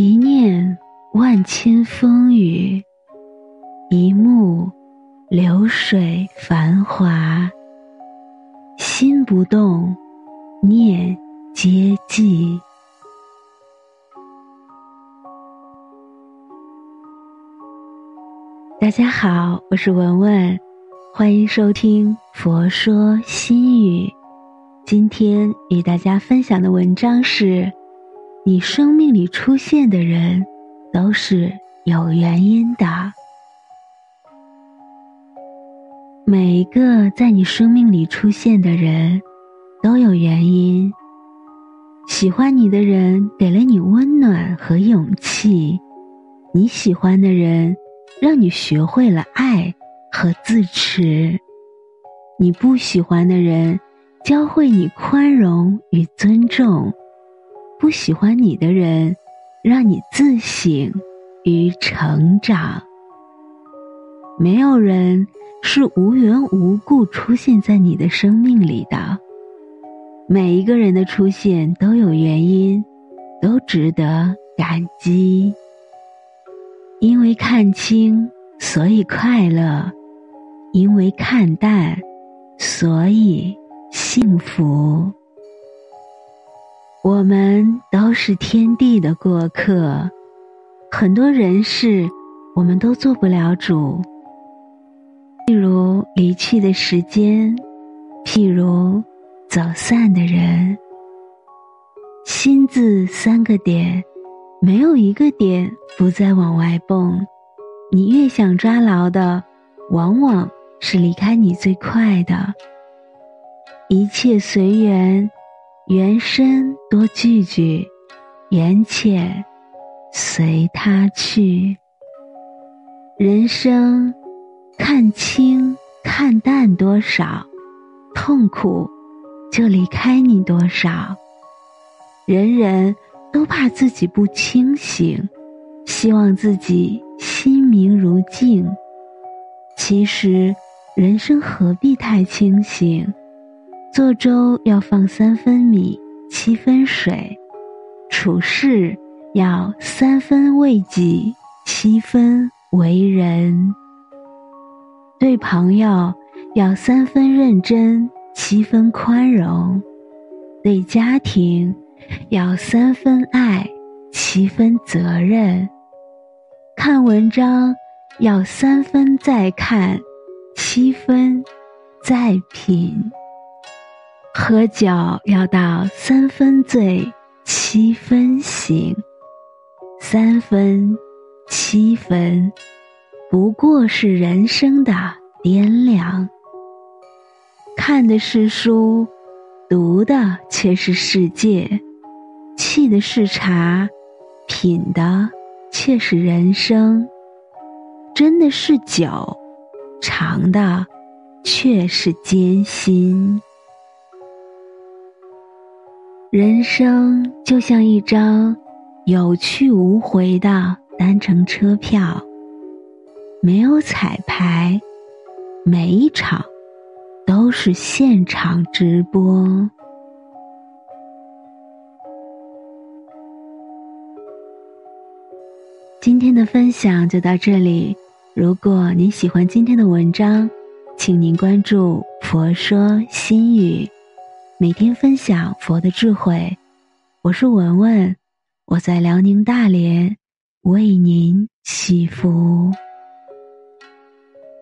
一念万千风雨，一目流水繁华。心不动，念皆寂。大家好，我是文文，欢迎收听《佛说心语》。今天与大家分享的文章是。你生命里出现的人，都是有原因的。每一个在你生命里出现的人，都有原因。喜欢你的人给了你温暖和勇气，你喜欢的人让你学会了爱和自持，你不喜欢的人教会你宽容与尊重。不喜欢你的人，让你自省与成长。没有人是无缘无故出现在你的生命里的，每一个人的出现都有原因，都值得感激。因为看清，所以快乐；因为看淡，所以幸福。我们都是天地的过客，很多人事我们都做不了主。譬如离去的时间，譬如走散的人。心字三个点，没有一个点不再往外蹦。你越想抓牢的，往往是离开你最快的。一切随缘。缘深多聚聚，缘浅随他去。人生看清看淡多少，痛苦就离开你多少。人人都怕自己不清醒，希望自己心明如镜。其实人生何必太清醒？做粥要放三分米，七分水；处事要三分为己，七分为人。对朋友要三分认真，七分宽容；对家庭要三分爱，七分责任。看文章要三分再看，七分再品。喝酒要到三分醉，七分醒，三分七分，不过是人生的掂量。看的是书，读的却是世界；沏的是茶，品的却是人生；斟的是酒，尝的却是艰辛。人生就像一张有去无回的单程车票，没有彩排，每一场都是现场直播。今天的分享就到这里。如果您喜欢今天的文章，请您关注“佛说心语”。每天分享佛的智慧，我是文文，我在辽宁大连为您祈福。